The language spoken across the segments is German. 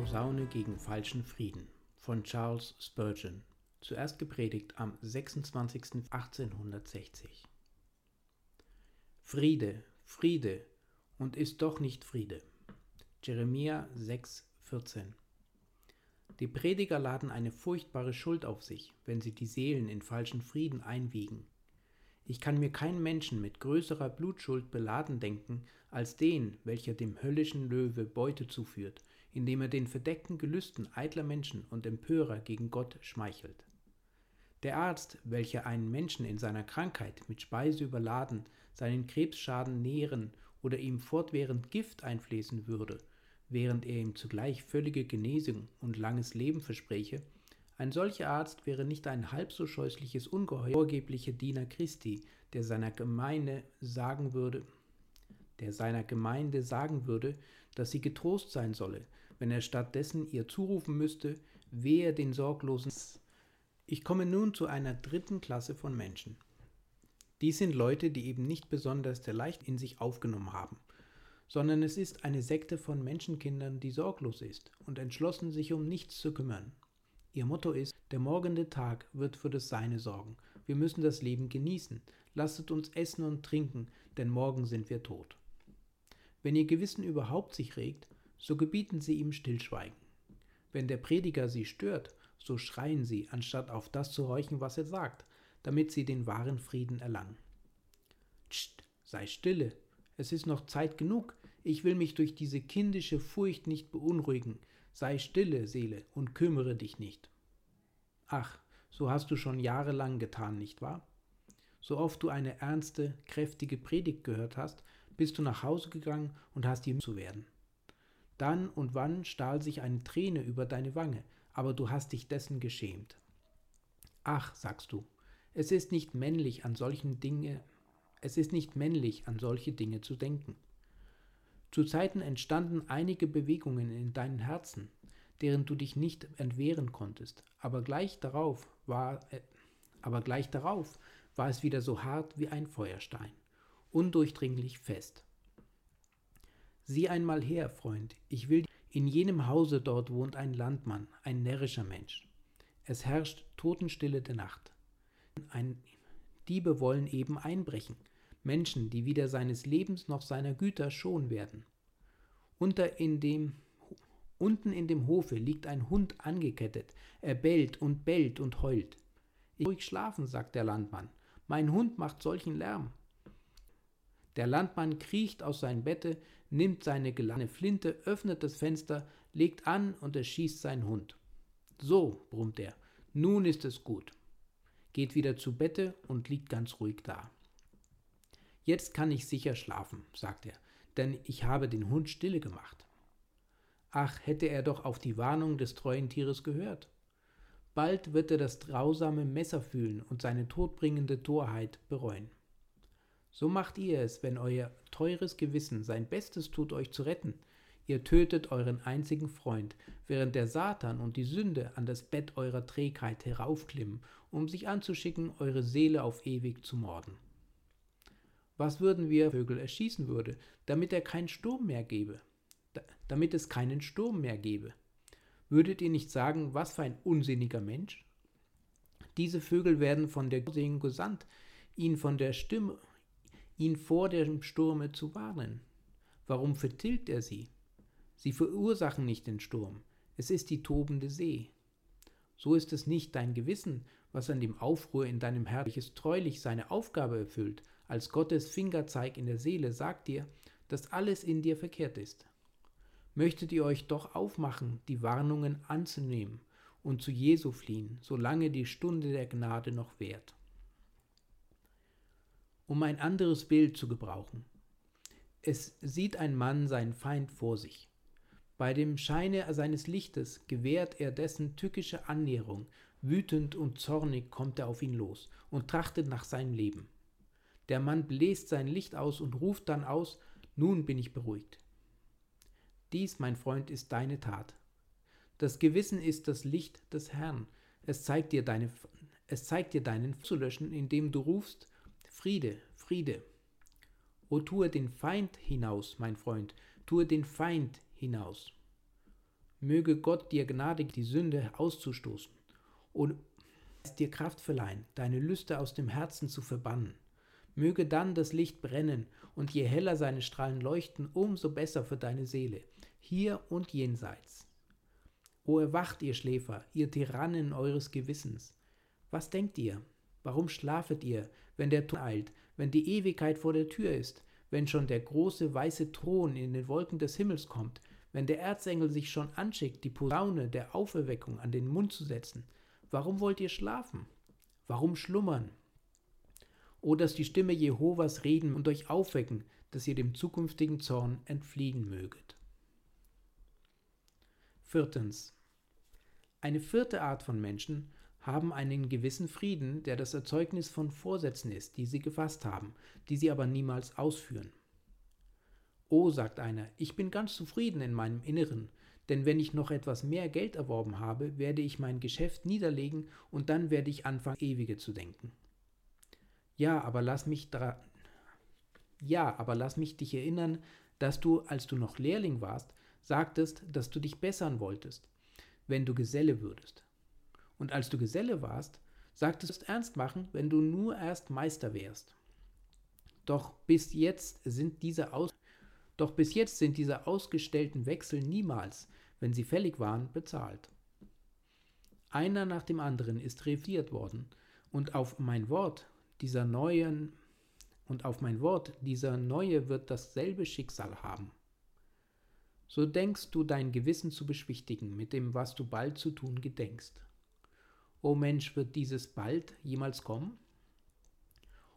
Posaune gegen falschen Frieden von Charles Spurgeon, zuerst gepredigt am 26.1860. Friede, Friede und ist doch nicht Friede. Jeremia 6,14 Die Prediger laden eine furchtbare Schuld auf sich, wenn sie die Seelen in falschen Frieden einwiegen. Ich kann mir keinen Menschen mit größerer Blutschuld beladen denken, als den, welcher dem höllischen Löwe Beute zuführt, indem er den verdeckten Gelüsten eitler Menschen und Empörer gegen Gott schmeichelt. Der Arzt, welcher einen Menschen in seiner Krankheit mit Speise überladen, seinen Krebsschaden nähren oder ihm fortwährend Gift einfließen würde, während er ihm zugleich völlige Genesung und langes Leben verspräche, ein solcher Arzt wäre nicht ein halb so scheußliches Ungeheuer, vorgeblicher Diener Christi, der seiner Gemeinde sagen würde, der seiner Gemeinde sagen würde, dass sie getrost sein solle, wenn er stattdessen ihr zurufen müsste, wehe den Sorglosen. Ich komme nun zu einer dritten Klasse von Menschen. Dies sind Leute, die eben nicht besonders der Leicht in sich aufgenommen haben, sondern es ist eine Sekte von Menschenkindern, die sorglos ist und entschlossen, sich um nichts zu kümmern. Ihr Motto ist, der morgende Tag wird für das Seine sorgen. Wir müssen das Leben genießen. Lasset uns essen und trinken, denn morgen sind wir tot. Wenn ihr Gewissen überhaupt sich regt, so gebieten sie ihm Stillschweigen. Wenn der Prediger sie stört, so schreien sie, anstatt auf das zu horchen, was er sagt, damit sie den wahren Frieden erlangen. Psst, sei stille, es ist noch Zeit genug, ich will mich durch diese kindische Furcht nicht beunruhigen, sei stille, Seele, und kümmere dich nicht. Ach, so hast du schon jahrelang getan, nicht wahr? So oft du eine ernste, kräftige Predigt gehört hast, bist du nach Hause gegangen und hast ihm zu werden. Dann und wann stahl sich eine Träne über deine Wange, aber du hast dich dessen geschämt. Ach, sagst du, es ist nicht männlich an solchen Dinge, es ist nicht männlich an solche Dinge zu denken. Zu Zeiten entstanden einige Bewegungen in deinem Herzen, deren du dich nicht entwehren konntest, aber gleich darauf war, äh, aber gleich darauf war es wieder so hart wie ein Feuerstein, undurchdringlich fest. Sieh einmal her, Freund, ich will. In jenem Hause dort wohnt ein Landmann, ein närrischer Mensch. Es herrscht Totenstille der Nacht. Ein Diebe wollen eben einbrechen, Menschen, die weder seines Lebens noch seiner Güter schon werden. Unter in dem, unten in dem Hofe liegt ein Hund angekettet, er bellt und bellt und heult. Ich ruhig schlafen, sagt der Landmann. Mein Hund macht solchen Lärm. Der Landmann kriecht aus seinem Bette, nimmt seine geladene Flinte, öffnet das Fenster, legt an und erschießt seinen Hund. So, brummt er, nun ist es gut. Geht wieder zu Bette und liegt ganz ruhig da. Jetzt kann ich sicher schlafen, sagt er, denn ich habe den Hund stille gemacht. Ach, hätte er doch auf die Warnung des treuen Tieres gehört. Bald wird er das grausame Messer fühlen und seine todbringende Torheit bereuen. So macht ihr es, wenn euer teures Gewissen sein Bestes tut, euch zu retten. Ihr tötet euren einzigen Freund, während der Satan und die Sünde an das Bett eurer Trägheit heraufklimmen, um sich anzuschicken, eure Seele auf ewig zu morden. Was würden wir Vögel erschießen würde, damit er keinen Sturm mehr gebe? damit es keinen Sturm mehr gebe. Würdet ihr nicht sagen, was für ein unsinniger Mensch? Diese Vögel werden von der Segen gesandt, ihn von der Stimme, ihn vor dem Sturme zu warnen. Warum vertilgt er sie? Sie verursachen nicht den Sturm, es ist die tobende See. So ist es nicht dein Gewissen, was an dem Aufruhr in deinem Herz, welches treulich seine Aufgabe erfüllt, als Gottes Fingerzeig in der Seele sagt dir, dass alles in dir verkehrt ist möchtet ihr euch doch aufmachen, die Warnungen anzunehmen und zu Jesu fliehen, solange die Stunde der Gnade noch währt. Um ein anderes Bild zu gebrauchen. Es sieht ein Mann seinen Feind vor sich. Bei dem Scheine seines Lichtes gewährt er dessen tückische Annäherung, wütend und zornig kommt er auf ihn los und trachtet nach seinem Leben. Der Mann bläst sein Licht aus und ruft dann aus, nun bin ich beruhigt. Dies, mein Freund, ist deine Tat. Das Gewissen ist das Licht des Herrn. Es zeigt dir, deine, es zeigt dir deinen zu löschen, indem du rufst, Friede, Friede. O tue den Feind hinaus, mein Freund, tue den Feind hinaus. Möge Gott dir gnadig die Sünde auszustoßen und dir Kraft verleihen, deine Lüste aus dem Herzen zu verbannen. Möge dann das Licht brennen, und je heller seine Strahlen leuchten, umso besser für deine Seele, hier und jenseits. O erwacht, ihr Schläfer, ihr Tyrannen eures Gewissens. Was denkt ihr? Warum schlafet ihr, wenn der Tod eilt, wenn die Ewigkeit vor der Tür ist, wenn schon der große weiße Thron in den Wolken des Himmels kommt, wenn der Erzengel sich schon anschickt, die Posaune der Auferweckung an den Mund zu setzen? Warum wollt ihr schlafen? Warum schlummern? O dass die Stimme Jehovas reden und euch aufwecken, dass ihr dem zukünftigen Zorn entfliehen möget. Viertens. Eine vierte Art von Menschen haben einen gewissen Frieden, der das Erzeugnis von Vorsätzen ist, die sie gefasst haben, die sie aber niemals ausführen. Oh, sagt einer, ich bin ganz zufrieden in meinem Inneren, denn wenn ich noch etwas mehr Geld erworben habe, werde ich mein Geschäft niederlegen und dann werde ich anfangen, ewige zu denken. Ja, aber lass mich dra Ja, aber lass mich dich erinnern, dass du, als du noch Lehrling warst, sagtest, dass du dich bessern wolltest, wenn du Geselle würdest. Und als du Geselle warst, sagtest du es ernst machen, wenn du nur erst Meister wärst. Doch bis jetzt sind diese Aus doch bis jetzt sind diese ausgestellten Wechsel niemals, wenn sie fällig waren, bezahlt. Einer nach dem anderen ist reviert worden, und auf mein Wort dieser neuen und auf mein Wort dieser neue wird dasselbe Schicksal haben so denkst du dein Gewissen zu beschwichtigen mit dem, was du bald zu tun gedenkst. O Mensch, wird dieses bald jemals kommen?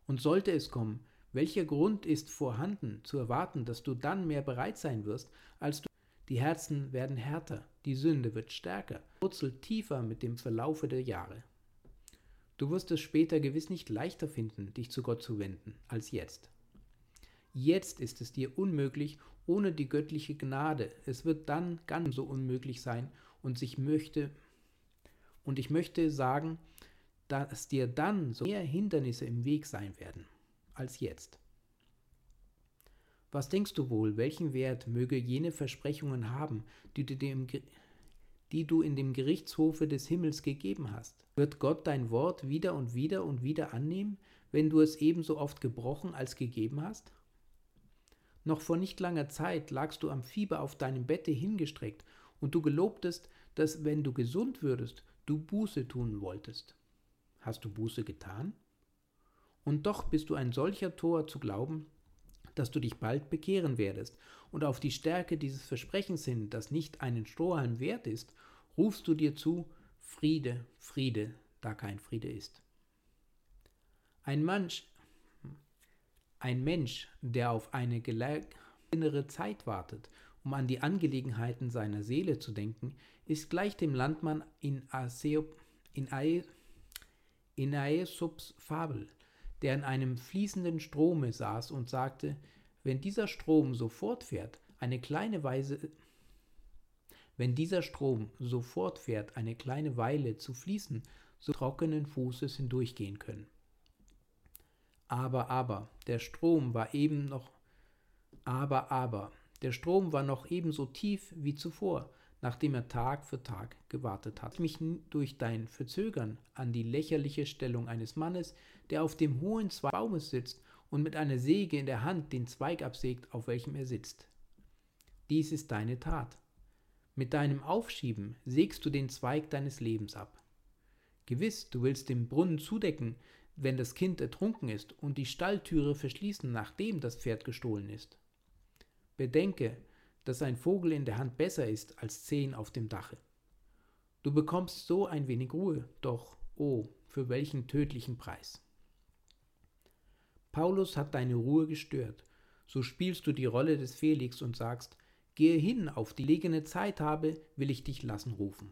Und sollte es kommen, welcher Grund ist vorhanden zu erwarten, dass du dann mehr bereit sein wirst, als du die Herzen werden härter, die Sünde wird stärker, wurzelt tiefer mit dem Verlaufe der Jahre. Du wirst es später gewiss nicht leichter finden, dich zu Gott zu wenden, als jetzt. Jetzt ist es dir unmöglich ohne die göttliche Gnade. Es wird dann ganz so unmöglich sein und ich möchte und ich möchte sagen, dass dir dann so mehr Hindernisse im Weg sein werden als jetzt. Was denkst du wohl, welchen Wert möge jene Versprechungen haben, die du, dem, die du in dem Gerichtshofe des Himmels gegeben hast? Wird Gott dein Wort wieder und wieder und wieder annehmen, wenn du es ebenso oft gebrochen als gegeben hast? Noch vor nicht langer Zeit lagst du am Fieber auf deinem Bette hingestreckt und du gelobtest, dass wenn du gesund würdest, du Buße tun wolltest. Hast du Buße getan? Und doch bist du ein solcher Tor zu glauben, dass du dich bald bekehren werdest, und auf die Stärke dieses Versprechens hin, das nicht einen Strohhalm wert ist, rufst du dir zu, Friede, Friede, da kein Friede ist. Ein Mensch, ein Mensch, der auf eine innere Zeit wartet um an die Angelegenheiten seiner Seele zu denken, ist gleich dem Landmann in, Aesop, in, Ae, in Aesops Fabel, der in einem fließenden Strome saß und sagte, wenn dieser Strom so fortfährt, eine kleine Weise, wenn dieser Strom so fortfährt, eine kleine Weile zu fließen, so trockenen Fußes hindurchgehen können. Aber, aber, der Strom war eben noch, aber, aber, der Strom war noch ebenso tief wie zuvor, nachdem er Tag für Tag gewartet hat. Mich durch dein Verzögern an die lächerliche Stellung eines Mannes, der auf dem hohen Zweig Baumes sitzt und mit einer Säge in der Hand den Zweig absägt, auf welchem er sitzt. Dies ist deine Tat. Mit deinem Aufschieben sägst du den Zweig deines Lebens ab. Gewiss, du willst den Brunnen zudecken, wenn das Kind ertrunken ist, und die Stalltüre verschließen, nachdem das Pferd gestohlen ist. Bedenke, dass ein Vogel in der Hand besser ist als zehn auf dem Dache. Du bekommst so ein wenig Ruhe, doch, oh, für welchen tödlichen Preis. Paulus hat deine Ruhe gestört, so spielst du die Rolle des Felix und sagst, gehe hin, auf die legene Zeit habe, will ich dich lassen rufen.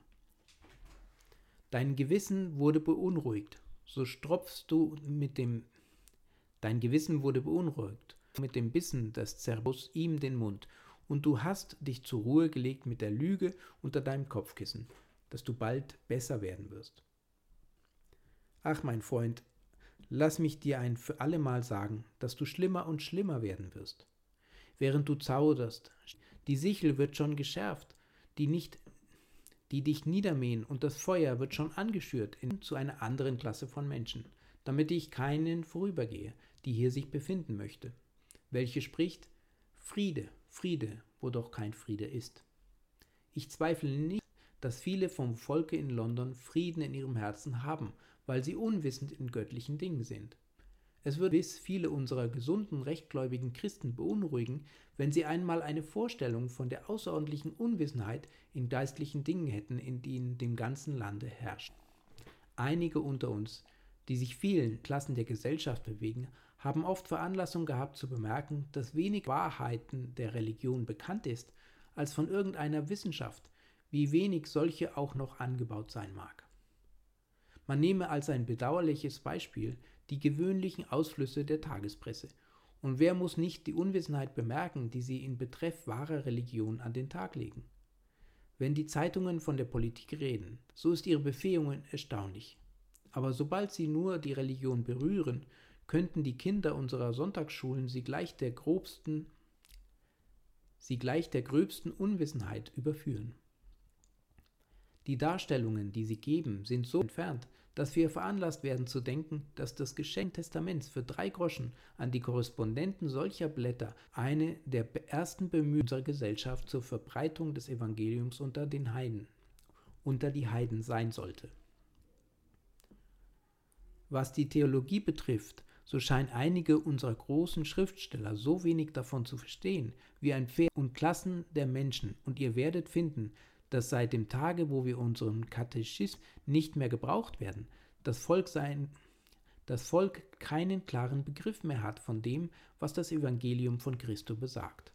Dein Gewissen wurde beunruhigt, so stropfst du mit dem Dein Gewissen wurde beunruhigt, mit dem Bissen des Zerbus ihm den Mund, und du hast dich zur Ruhe gelegt mit der Lüge unter deinem Kopfkissen, dass du bald besser werden wirst. Ach, mein Freund, lass mich dir ein für allemal sagen, dass du schlimmer und schlimmer werden wirst. Während du zauderst, die Sichel wird schon geschärft, die nicht die dich niedermähen, und das Feuer wird schon angeschürt in, zu einer anderen Klasse von Menschen, damit ich keinen vorübergehe, die hier sich befinden möchte, welche spricht Friede, Friede, wo doch kein Friede ist. Ich zweifle nicht, dass viele vom Volke in London Frieden in ihrem Herzen haben, weil sie unwissend in göttlichen Dingen sind. Es würde gewiss viele unserer gesunden, rechtgläubigen Christen beunruhigen, wenn sie einmal eine Vorstellung von der außerordentlichen Unwissenheit in geistlichen Dingen hätten, in in dem ganzen Lande herrscht. Einige unter uns, die sich vielen Klassen der Gesellschaft bewegen, haben oft Veranlassung gehabt zu bemerken, dass wenig Wahrheiten der Religion bekannt ist, als von irgendeiner Wissenschaft, wie wenig solche auch noch angebaut sein mag. Man nehme als ein bedauerliches Beispiel die gewöhnlichen Ausflüsse der Tagespresse. Und wer muss nicht die Unwissenheit bemerken, die sie in Betreff wahrer Religion an den Tag legen? Wenn die Zeitungen von der Politik reden, so ist ihre Befähigungen erstaunlich. Aber sobald sie nur die Religion berühren, könnten die Kinder unserer Sonntagsschulen sie gleich der grobsten, sie gleich der gröbsten Unwissenheit überführen. Die Darstellungen, die sie geben, sind so entfernt, dass wir veranlasst werden zu denken, dass das Geschenk Testaments für drei Groschen an die Korrespondenten solcher Blätter eine der ersten Bemühungen unserer Gesellschaft zur Verbreitung des Evangeliums unter den Heiden, unter die Heiden sein sollte. Was die Theologie betrifft, so scheinen einige unserer großen Schriftsteller so wenig davon zu verstehen, wie ein Pferd und Klassen der Menschen, und ihr werdet finden, dass seit dem Tage, wo wir unseren Katechismus nicht mehr gebraucht werden, das Volk sein das Volk keinen klaren Begriff mehr hat von dem, was das Evangelium von Christo besagt.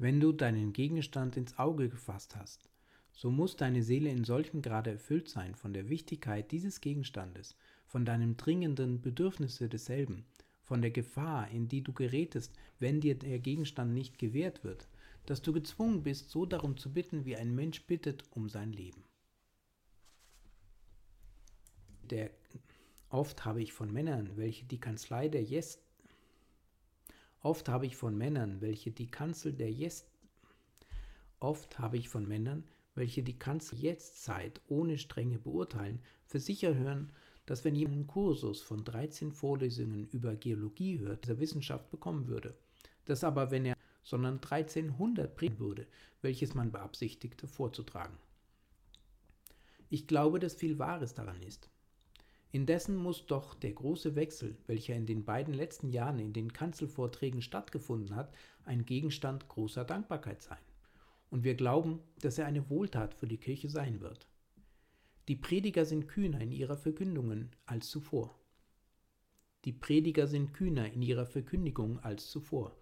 Wenn du deinen Gegenstand ins Auge gefasst hast, so muss deine Seele in solchem Grade erfüllt sein von der Wichtigkeit dieses Gegenstandes, von deinem dringenden Bedürfnisse desselben, von der Gefahr, in die du gerätest, wenn dir der Gegenstand nicht gewährt wird, dass du gezwungen bist, so darum zu bitten, wie ein Mensch bittet um sein Leben. Der, oft habe ich von Männern, welche die Kanzlei der Jest Oft habe ich von Männern, welche die Kanzel der Jest Oft habe ich von Männern, welche die Kanzel Jetztzeit ohne Strenge beurteilen, für sicher hören, dass wenn jemand einen Kursus von 13 Vorlesungen über Geologie hört, dieser Wissenschaft bekommen würde. Dass aber, wenn er sondern 1300 bringen würde, welches man beabsichtigte vorzutragen. Ich glaube, dass viel Wahres daran ist. Indessen muss doch der große Wechsel, welcher in den beiden letzten Jahren in den Kanzelvorträgen stattgefunden hat, ein Gegenstand großer Dankbarkeit sein. Und wir glauben, dass er eine Wohltat für die Kirche sein wird. Die Prediger sind kühner in ihrer Verkündungen als zuvor. Die Prediger sind kühner in ihrer Verkündigung als zuvor.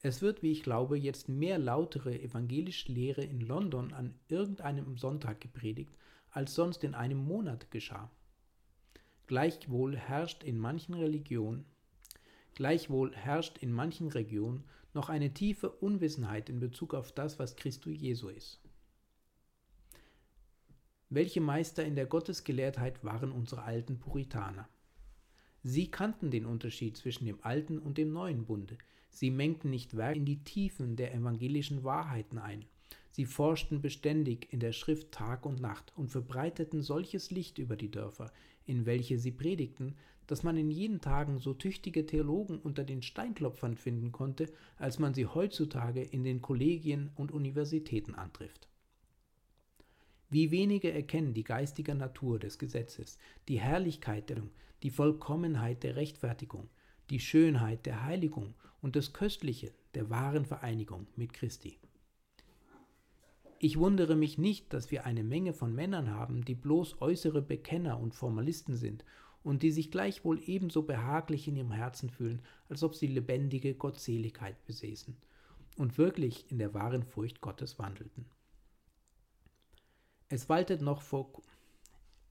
Es wird, wie ich glaube, jetzt mehr lautere evangelische Lehre in London an irgendeinem Sonntag gepredigt, als sonst in einem Monat geschah. Gleichwohl herrscht in manchen Religionen, gleichwohl herrscht in manchen Regionen noch eine tiefe Unwissenheit in Bezug auf das, was Christus Jesu ist. Welche Meister in der Gottesgelehrtheit waren unsere alten Puritaner? Sie kannten den Unterschied zwischen dem alten und dem neuen Bunde. Sie mengten nicht weit in die Tiefen der evangelischen Wahrheiten ein. Sie forschten beständig in der Schrift Tag und Nacht und verbreiteten solches Licht über die Dörfer, in welche sie predigten, dass man in jenen Tagen so tüchtige Theologen unter den Steinklopfern finden konnte, als man sie heutzutage in den Kollegien und Universitäten antrifft. Wie wenige erkennen die geistige Natur des Gesetzes, die Herrlichkeit der die Vollkommenheit der Rechtfertigung, die Schönheit der Heiligung und das Köstliche der wahren Vereinigung mit Christi. Ich wundere mich nicht, dass wir eine Menge von Männern haben, die bloß äußere Bekenner und Formalisten sind und die sich gleichwohl ebenso behaglich in ihrem Herzen fühlen, als ob sie lebendige Gottseligkeit besäßen und wirklich in der wahren Furcht Gottes wandelten. Es waltet noch vor,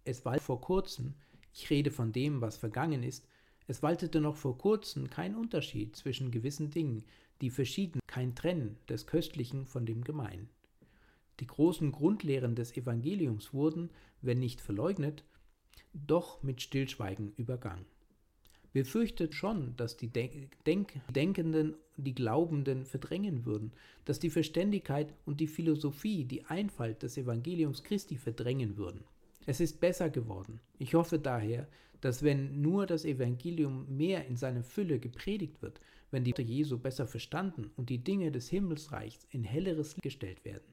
es waltet vor kurzem, ich rede von dem, was vergangen ist, es waltete noch vor kurzem kein Unterschied zwischen gewissen Dingen, die verschieden, kein Trennen des Köstlichen von dem Gemeinen. Die großen Grundlehren des Evangeliums wurden, wenn nicht verleugnet, doch mit Stillschweigen übergangen. Wir fürchten schon, dass die Denk Denkenden die Glaubenden verdrängen würden, dass die Verständigkeit und die Philosophie die Einfalt des Evangeliums Christi verdrängen würden. Es ist besser geworden. Ich hoffe daher, dass wenn nur das Evangelium mehr in seiner Fülle gepredigt wird, wenn die Jesu besser verstanden und die Dinge des Himmelsreichs in helleres Licht gestellt werden,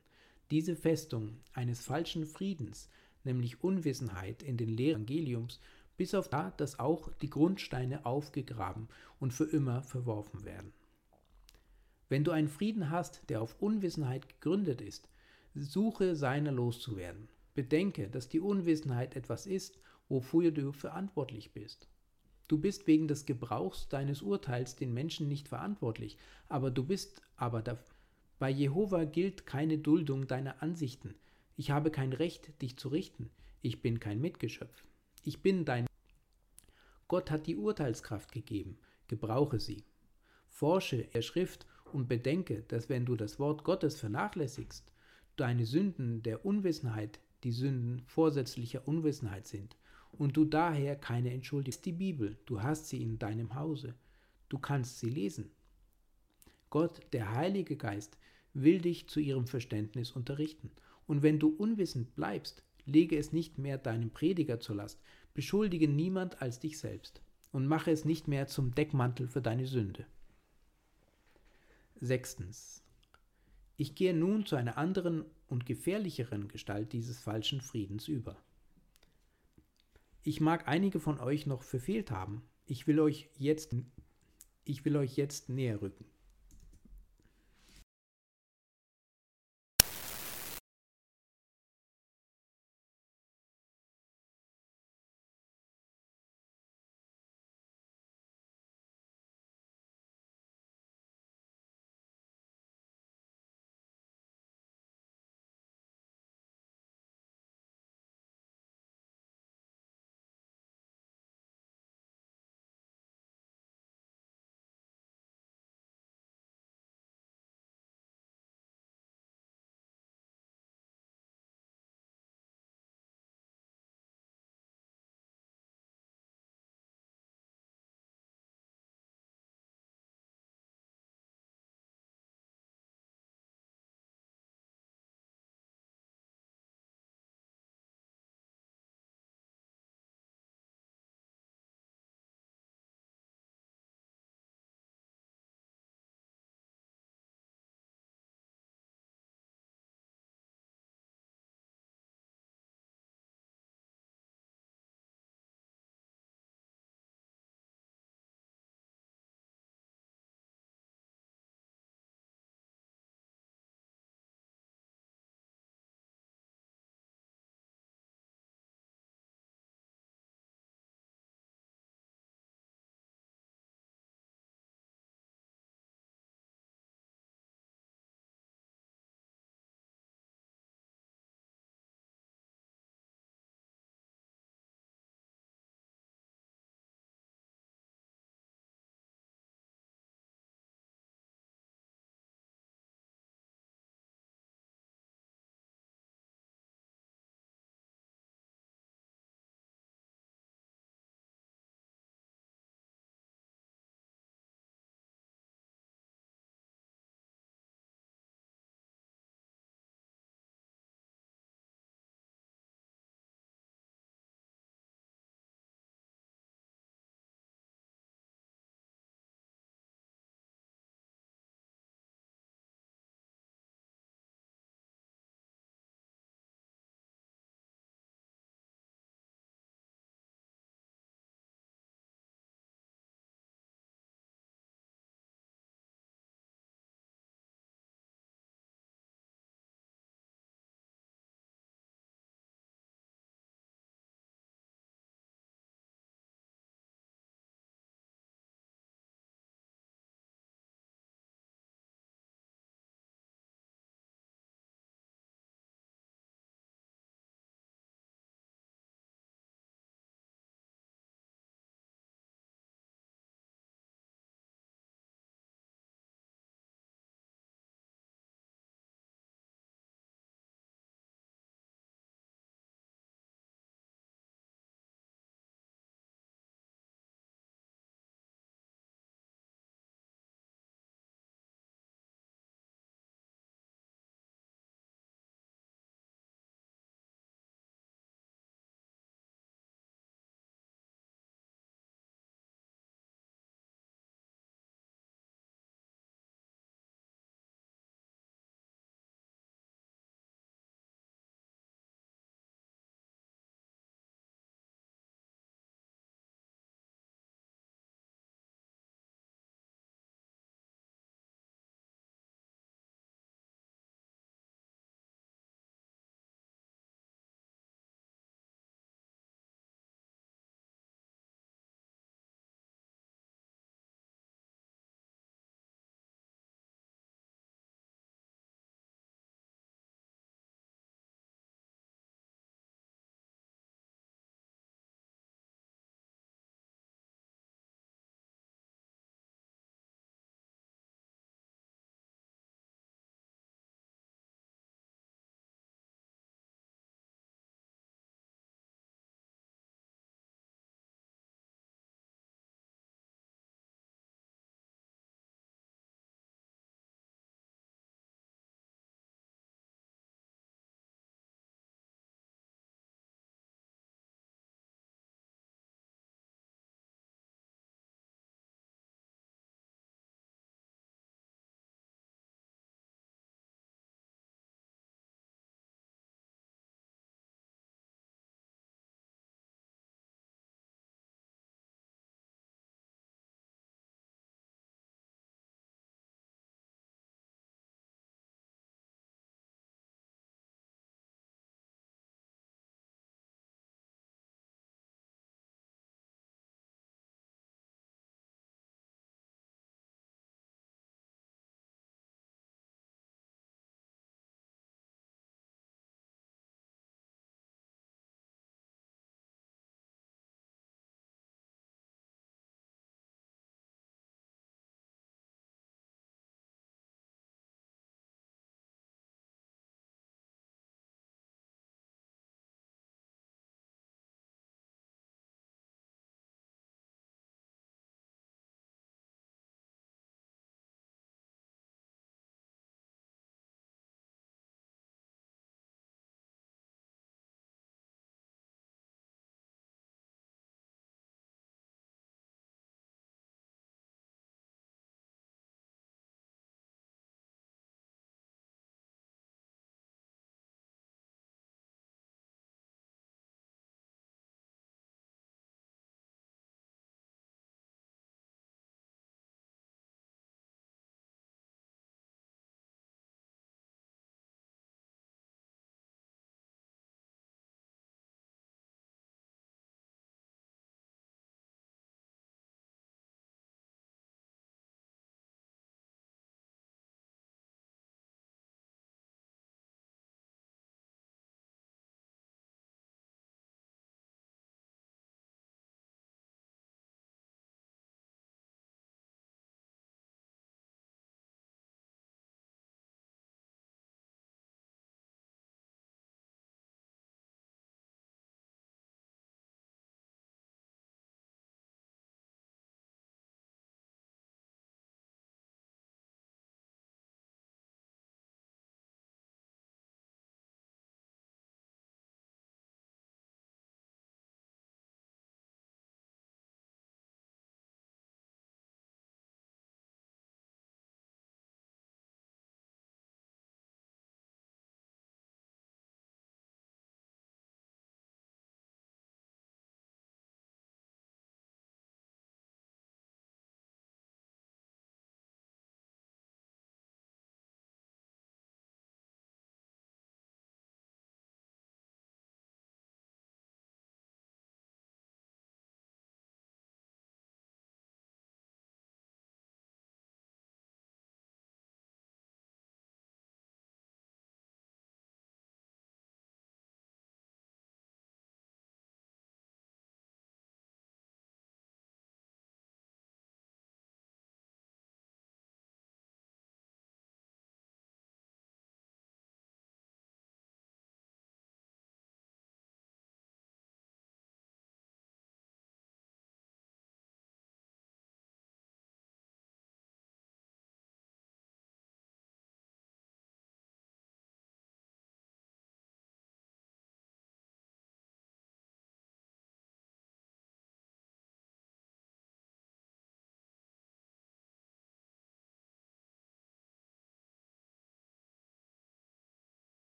diese Festung eines falschen Friedens, nämlich Unwissenheit in den Lehren Evangeliums, bis auf da, dass auch die Grundsteine aufgegraben und für immer verworfen werden. Wenn du einen Frieden hast, der auf Unwissenheit gegründet ist, suche seiner loszuwerden. Bedenke, dass die Unwissenheit etwas ist, wofür du verantwortlich bist. Du bist wegen des Gebrauchs deines Urteils den Menschen nicht verantwortlich, aber du bist aber dafür bei Jehova gilt keine Duldung deiner Ansichten. Ich habe kein Recht, dich zu richten. Ich bin kein Mitgeschöpf. Ich bin dein. Gott hat die Urteilskraft gegeben. Gebrauche sie. Forsche der Schrift und bedenke, dass wenn du das Wort Gottes vernachlässigst, deine Sünden der Unwissenheit die Sünden vorsätzlicher Unwissenheit sind und du daher keine entschuldigst. Die Bibel, du hast sie in deinem Hause. Du kannst sie lesen. Gott, der Heilige Geist, will dich zu ihrem Verständnis unterrichten. Und wenn du unwissend bleibst, lege es nicht mehr deinem Prediger zur Last, beschuldige niemand als dich selbst und mache es nicht mehr zum Deckmantel für deine Sünde. Sechstens. Ich gehe nun zu einer anderen und gefährlicheren Gestalt dieses falschen Friedens über. Ich mag einige von euch noch verfehlt haben. Ich will euch jetzt, ich will euch jetzt näher rücken.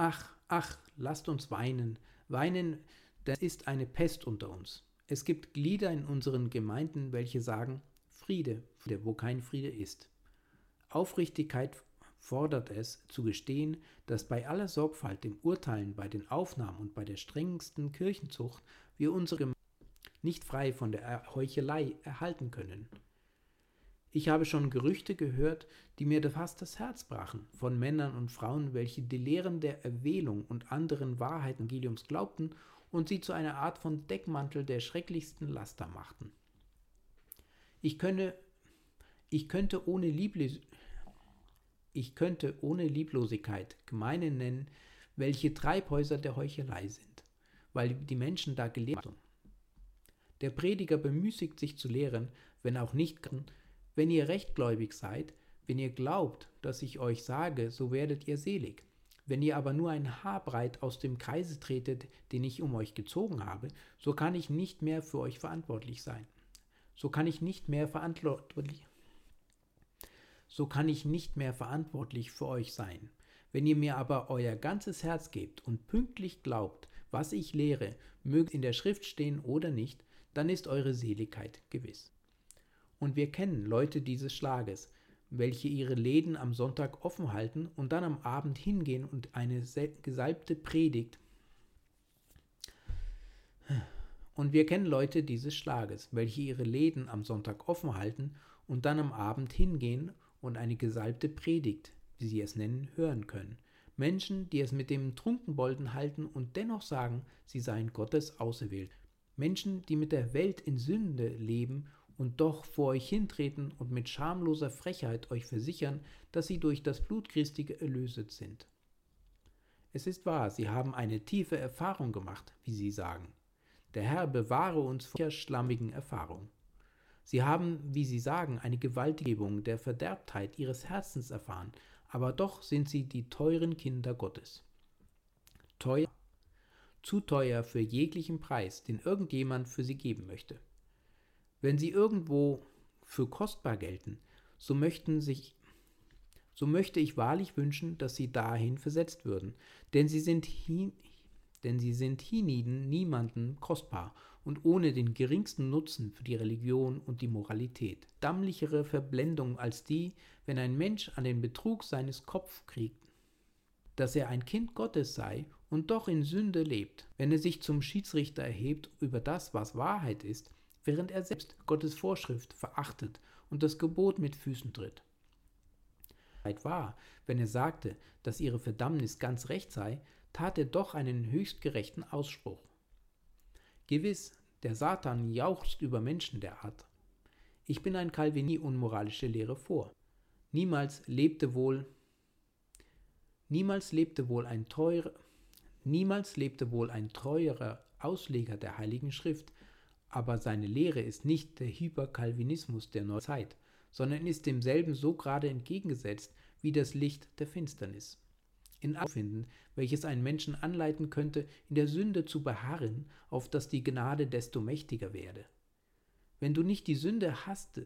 Ach, ach, lasst uns weinen, weinen, das ist eine Pest unter uns. Es gibt Glieder in unseren Gemeinden, welche sagen, Friede, wo kein Friede ist. Aufrichtigkeit fordert es, zu gestehen, dass bei aller Sorgfalt im Urteilen, bei den Aufnahmen und bei der strengsten Kirchenzucht wir unsere nicht frei von der Heuchelei erhalten können. Ich habe schon Gerüchte gehört, die mir fast das Herz brachen, von Männern und Frauen, welche die Lehren der Erwählung und anderen Wahrheiten Giliums glaubten und sie zu einer Art von Deckmantel der schrecklichsten Laster machten. Ich könne, ich könnte ohne Lieblos ich könnte ohne Lieblosigkeit Gemeinde nennen, welche Treibhäuser der Heuchelei sind, weil die Menschen da gelehrt haben. Der Prediger bemüßigt sich zu lehren, wenn auch nicht, wenn ihr rechtgläubig seid, wenn ihr glaubt, dass ich euch sage, so werdet ihr selig. Wenn ihr aber nur ein Haar breit aus dem Kreise tretet, den ich um euch gezogen habe, so kann ich nicht mehr für euch verantwortlich sein. So kann ich nicht mehr verantwortlich so kann ich nicht mehr verantwortlich für euch sein. Wenn ihr mir aber euer ganzes Herz gebt und pünktlich glaubt, was ich lehre, möge in der Schrift stehen oder nicht, dann ist eure Seligkeit gewiss. Und wir kennen Leute dieses Schlages, welche ihre Läden am Sonntag offen halten und dann am Abend hingehen und eine gesalbte Predigt. Und wir kennen Leute dieses Schlages, welche ihre Läden am Sonntag offen halten und dann am Abend hingehen und eine gesalbte Predigt, wie sie es nennen, hören können. Menschen, die es mit dem Trunkenbolden halten und dennoch sagen, sie seien Gottes auserwählt. Menschen, die mit der Welt in Sünde leben und doch vor euch hintreten und mit schamloser Frechheit euch versichern, dass sie durch das Blut Christi erlöset sind. Es ist wahr, sie haben eine tiefe Erfahrung gemacht, wie sie sagen. Der Herr bewahre uns vor der schlammigen Erfahrung. Sie haben, wie Sie sagen, eine Gewaltgebung der Verderbtheit ihres Herzens erfahren, aber doch sind sie die teuren Kinder Gottes. Teuer, zu teuer für jeglichen Preis, den irgendjemand für sie geben möchte. Wenn sie irgendwo für kostbar gelten, so möchten sich so möchte ich wahrlich wünschen, dass sie dahin versetzt würden, denn sie sind hin, denn sie sind hienieden niemanden kostbar und ohne den geringsten Nutzen für die Religion und die Moralität. Dammlichere Verblendung als die, wenn ein Mensch an den Betrug seines Kopf kriegt, dass er ein Kind Gottes sei und doch in Sünde lebt, wenn er sich zum Schiedsrichter erhebt über das, was Wahrheit ist, während er selbst Gottes Vorschrift verachtet und das Gebot mit Füßen tritt. War, wenn er sagte, dass ihre Verdammnis ganz recht sei, tat er doch einen höchst gerechten Ausspruch. Gewiss, der Satan jauchzt über Menschen der Art. Ich bin ein Calvini unmoralische Lehre vor. Niemals lebte wohl Niemals lebte wohl ein teurer Niemals lebte wohl ein treuerer Ausleger der Heiligen Schrift, aber seine Lehre ist nicht der Hyperkalvinismus der Neuzeit, sondern ist demselben so gerade entgegengesetzt wie das Licht der Finsternis in Auffinden, welches einen Menschen anleiten könnte, in der Sünde zu beharren, auf dass die Gnade desto mächtiger werde. Wenn du nicht die Sünde hasst,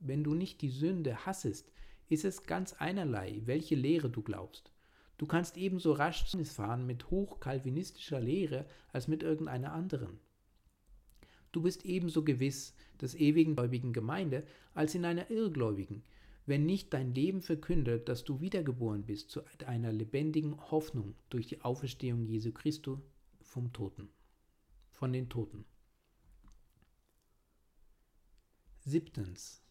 wenn du nicht die Sünde hassest, ist es ganz einerlei, welche Lehre du glaubst. Du kannst ebenso rasch fahren mit hochkalvinistischer Lehre als mit irgendeiner anderen. Du bist ebenso gewiss des ewigen gläubigen Gemeinde als in einer irrgläubigen, wenn nicht dein Leben verkündet, dass du wiedergeboren bist zu einer lebendigen Hoffnung durch die Auferstehung Jesu Christus vom Toten, von den Toten. Siebtens.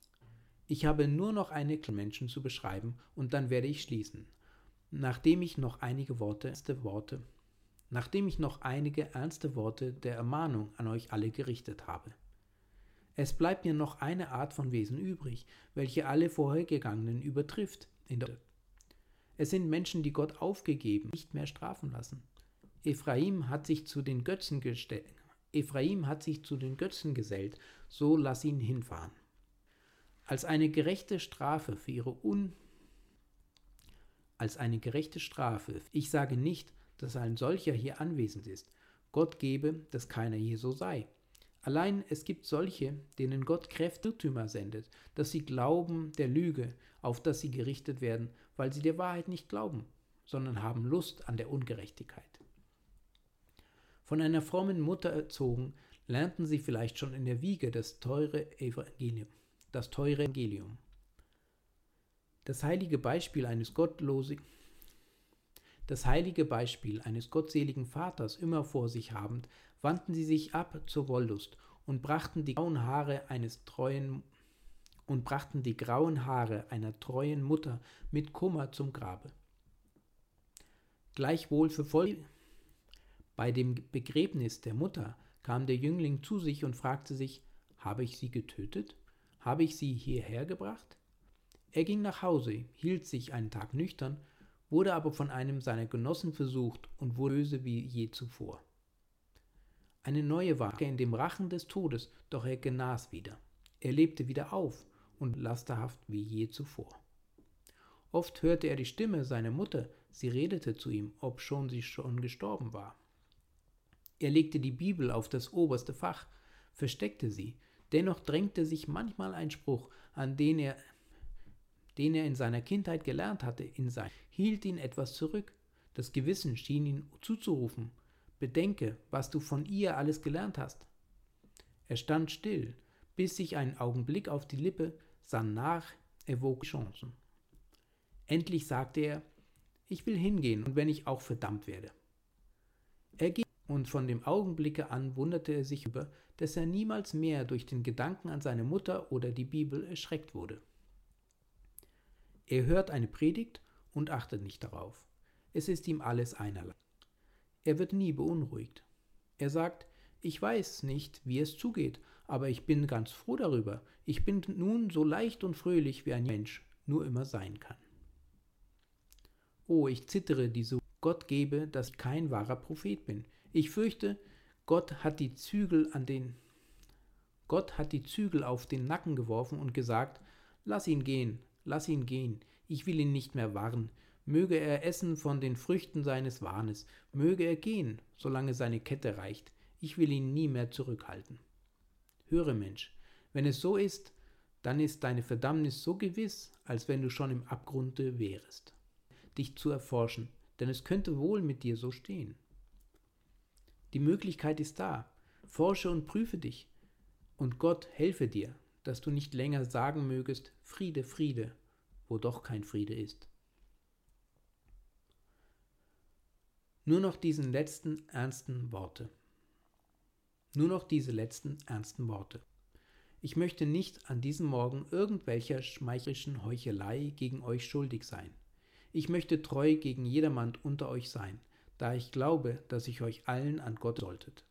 Ich habe nur noch eine Menschen zu beschreiben und dann werde ich schließen. Nachdem ich noch einige Worte, Worte, nachdem ich noch einige ernste Worte der Ermahnung an euch alle gerichtet habe. Es bleibt mir noch eine Art von Wesen übrig, welche alle vorhergegangenen übertrifft. es sind Menschen, die Gott aufgegeben, nicht mehr strafen lassen. Ephraim hat sich zu den Götzen gestellt. Ephraim hat sich zu den Götzen gesellt, so lass ihn hinfahren. Als eine gerechte Strafe für ihre Un als eine gerechte Strafe. Ich sage nicht, dass ein solcher hier anwesend ist. Gott gebe, dass keiner hier so sei. Allein es gibt solche, denen Gott Kräftirrtümer sendet, dass sie glauben der Lüge, auf dass sie gerichtet werden, weil sie der Wahrheit nicht glauben. sondern haben Lust an der Ungerechtigkeit. Von einer frommen Mutter erzogen, lernten sie vielleicht schon in der Wiege das teure Evangelium. Das teure Evangelium. Das heilige Beispiel eines gottlosen das heilige Beispiel eines gottseligen Vaters immer vor sich habend, wandten sie sich ab zur Wollust und brachten die grauen Haare eines treuen und brachten die grauen Haare einer treuen Mutter mit Kummer zum Grabe. Gleichwohl für voll bei dem Begräbnis der Mutter kam der Jüngling zu sich und fragte sich, habe ich sie getötet? Habe ich sie hierher gebracht? Er ging nach Hause, hielt sich einen Tag nüchtern, wurde aber von einem seiner Genossen versucht und wurde böse wie je zuvor. Eine neue Wage in dem Rachen des Todes, doch er genas wieder. Er lebte wieder auf und lasterhaft wie je zuvor. Oft hörte er die Stimme seiner Mutter, sie redete zu ihm, obschon sie schon gestorben war. Er legte die Bibel auf das oberste Fach, versteckte sie, dennoch drängte sich manchmal ein Spruch, an den er, den er in seiner Kindheit gelernt hatte, in sein, hielt ihn etwas zurück. Das Gewissen schien ihn zuzurufen, bedenke, was du von ihr alles gelernt hast. Er stand still, biss sich einen Augenblick auf die Lippe, sann nach, erwog Chancen. Endlich sagte er, ich will hingehen, und wenn ich auch verdammt werde. Er ging, und von dem Augenblicke an wunderte er sich über, dass er niemals mehr durch den Gedanken an seine Mutter oder die Bibel erschreckt wurde. Er hört eine Predigt und achtet nicht darauf. Es ist ihm alles einerlei. Er wird nie beunruhigt. Er sagt, ich weiß nicht, wie es zugeht, aber ich bin ganz froh darüber. Ich bin nun so leicht und fröhlich, wie ein Mensch nur immer sein kann. Oh, ich zittere, die so Gott gebe, dass ich kein wahrer Prophet bin. Ich fürchte, Gott hat die Zügel an den Gott hat die Zügel auf den Nacken geworfen und gesagt, lass ihn gehen, lass ihn gehen, ich will ihn nicht mehr warnen, möge er essen von den Früchten seines Wahnes, möge er gehen, solange seine Kette reicht, ich will ihn nie mehr zurückhalten. Höre Mensch, wenn es so ist, dann ist deine Verdammnis so gewiss, als wenn du schon im Abgrunde wärest. Dich zu erforschen, denn es könnte wohl mit dir so stehen. Die Möglichkeit ist da. Forsche und prüfe dich. Und Gott helfe dir, dass du nicht länger sagen mögest, Friede, Friede, wo doch kein Friede ist. Nur noch diesen letzten ernsten Worte. Nur noch diese letzten ernsten Worte. Ich möchte nicht an diesem Morgen irgendwelcher schmeichelischen Heuchelei gegen euch schuldig sein. Ich möchte treu gegen jedermann unter euch sein, da ich glaube, dass ich euch allen an Gott solltet.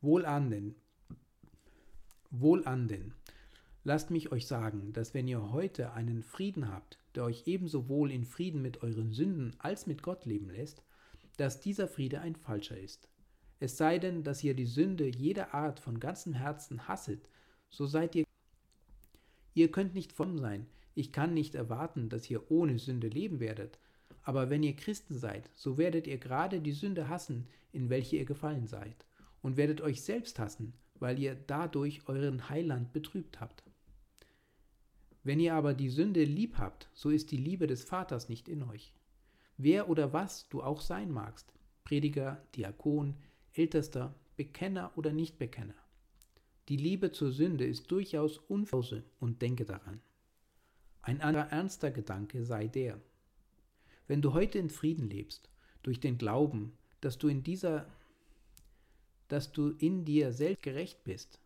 Wohlan denn, wohlan denn, lasst mich euch sagen, dass wenn ihr heute einen Frieden habt, der euch ebenso wohl in Frieden mit euren Sünden als mit Gott leben lässt, dass dieser Friede ein falscher ist. Es sei denn, dass ihr die Sünde jeder Art von ganzem Herzen hasset, so seid ihr. Ihr könnt nicht von sein, ich kann nicht erwarten, dass ihr ohne Sünde leben werdet, aber wenn ihr Christen seid, so werdet ihr gerade die Sünde hassen, in welche ihr gefallen seid, und werdet euch selbst hassen, weil ihr dadurch euren Heiland betrübt habt. Wenn ihr aber die Sünde lieb habt, so ist die Liebe des Vaters nicht in euch. Wer oder was du auch sein magst, Prediger, Diakon, Ältester, Bekenner oder Nichtbekenner. Die Liebe zur Sünde ist durchaus unfause und denke daran. Ein anderer ernster Gedanke sei der, wenn du heute in Frieden lebst, durch den Glauben, dass du in dieser, dass du in dir selbst gerecht bist,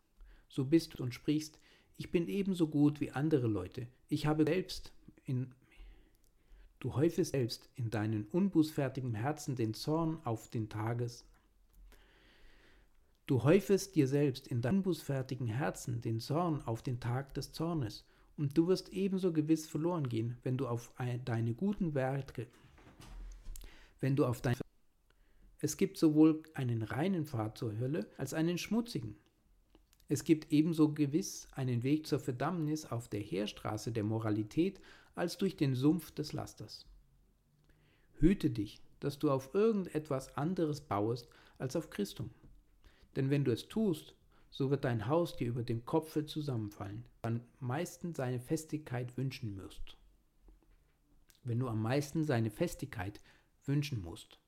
so bist du und sprichst, ich bin ebenso gut wie andere Leute. Ich habe selbst in Du häufest selbst in deinem unbußfertigen Herzen den Zorn auf den Tages. Du häufest dir selbst in deinem unbußfertigen Herzen den Zorn auf den Tag des Zornes und du wirst ebenso gewiss verloren gehen, wenn du auf deine guten Werke, wenn du auf dein Es gibt sowohl einen reinen Pfad zur Hölle als einen schmutzigen. Es gibt ebenso gewiss einen Weg zur Verdammnis auf der Heerstraße der Moralität als durch den Sumpf des Lasters. Hüte dich, dass du auf irgendetwas anderes bauest als auf Christum. Denn wenn du es tust, so wird dein Haus dir über dem Kopfe zusammenfallen, dann meistens seine Festigkeit wünschen wirst. wenn du am meisten seine Festigkeit wünschen musst.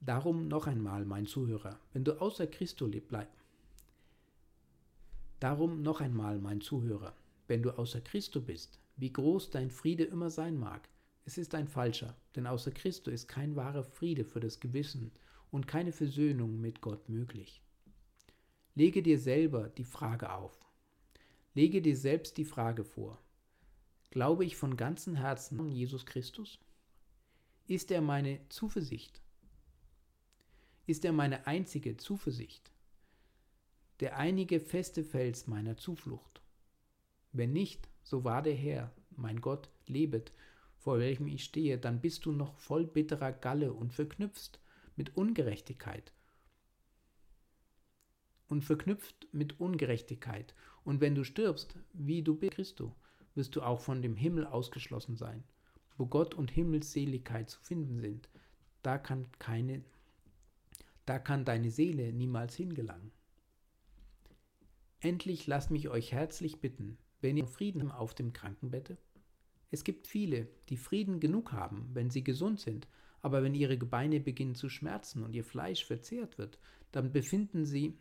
Darum noch einmal, mein Zuhörer, wenn du außer Christo lebst, bleib. Darum noch einmal, mein Zuhörer, wenn du außer Christo bist, wie groß dein Friede immer sein mag, es ist ein falscher, denn außer Christo ist kein wahrer Friede für das Gewissen und keine Versöhnung mit Gott möglich. Lege dir selber die Frage auf. Lege dir selbst die Frage vor. Glaube ich von ganzem Herzen an Jesus Christus? Ist er meine Zuversicht? Ist er meine einzige Zuversicht? Der einige feste Fels meiner Zuflucht? Wenn nicht, so wahr der Herr, mein Gott, lebet, vor welchem ich stehe, dann bist du noch voll bitterer Galle und verknüpft mit Ungerechtigkeit. Und verknüpft mit Ungerechtigkeit. Und wenn du stirbst, wie du bist, Christo, wirst du auch von dem Himmel ausgeschlossen sein. Wo Gott und Himmelsseligkeit zu finden sind, da kann keine, da kann deine Seele niemals hingelangen. Endlich lasst mich euch herzlich bitten, wenn ihr Frieden auf dem Krankenbette? Es gibt viele, die Frieden genug haben, wenn sie gesund sind, aber wenn ihre Gebeine beginnen zu schmerzen und ihr Fleisch verzehrt wird, dann befinden sie,